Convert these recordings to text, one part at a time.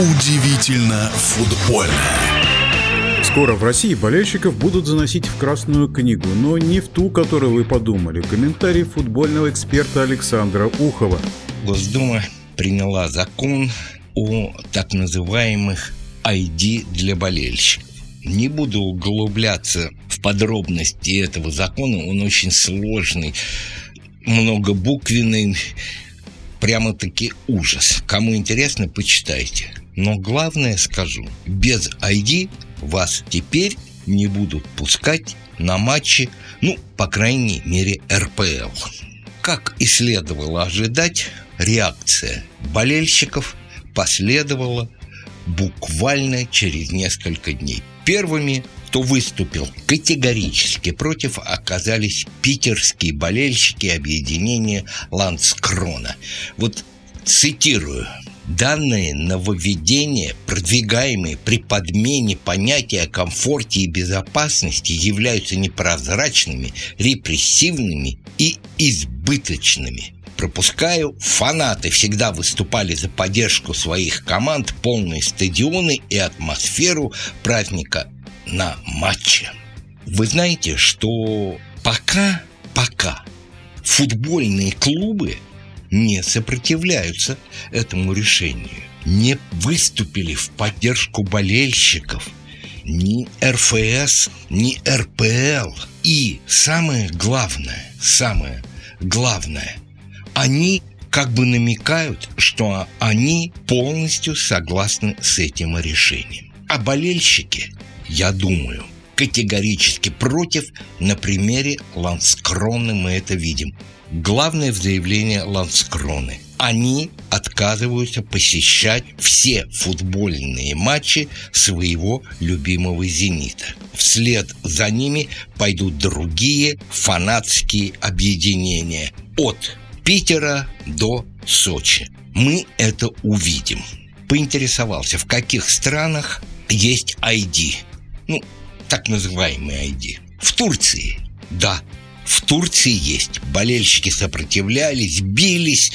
Удивительно футбольно. Скоро в России болельщиков будут заносить в Красную книгу, но не в ту, которую вы подумали. Комментарий футбольного эксперта Александра Ухова. Госдума приняла закон о так называемых ID для болельщиков. Не буду углубляться в подробности этого закона, он очень сложный, многобуквенный, прямо-таки ужас. Кому интересно, почитайте. Но главное скажу, без ID вас теперь не будут пускать на матчи, ну, по крайней мере, РПЛ. Как и следовало ожидать, реакция болельщиков последовала буквально через несколько дней. Первыми, кто выступил категорически против, оказались питерские болельщики объединения Ланскрона. Вот цитирую. Данные нововведения, продвигаемые при подмене понятия о комфорте и безопасности, являются непрозрачными, репрессивными и избыточными. Пропускаю, фанаты всегда выступали за поддержку своих команд, полные стадионы и атмосферу праздника на матче. Вы знаете, что пока, пока футбольные клубы не сопротивляются этому решению, не выступили в поддержку болельщиков, ни РФС, ни РПЛ. И самое главное, самое главное, они как бы намекают, что они полностью согласны с этим решением. А болельщики, я думаю, категорически против. На примере Ланскроны мы это видим. Главное в заявлении Ланскроны. Они отказываются посещать все футбольные матчи своего любимого «Зенита». Вслед за ними пойдут другие фанатские объединения от Питера до Сочи. Мы это увидим. Поинтересовался, в каких странах есть ID. Ну, так называемый ID. В Турции, да, в Турции есть. Болельщики сопротивлялись, бились,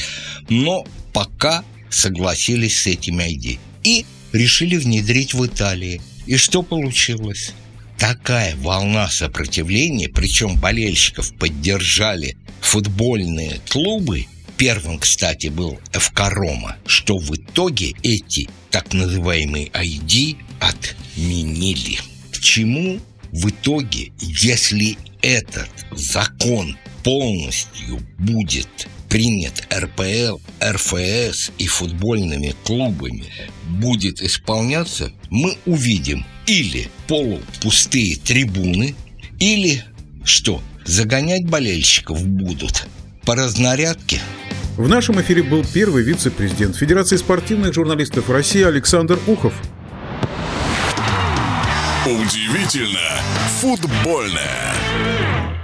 но пока согласились с этим ID. И решили внедрить в Италии. И что получилось? Такая волна сопротивления, причем болельщиков поддержали футбольные клубы, первым, кстати, был ФК Рома, что в итоге эти так называемые ID отменили. К чему в итоге, если этот закон полностью будет принят РПЛ, РФС и футбольными клубами, будет исполняться, мы увидим или полупустые трибуны, или что, загонять болельщиков будут по разнарядке. В нашем эфире был первый вице-президент Федерации спортивных журналистов России Александр Ухов. Удивительно футбольное.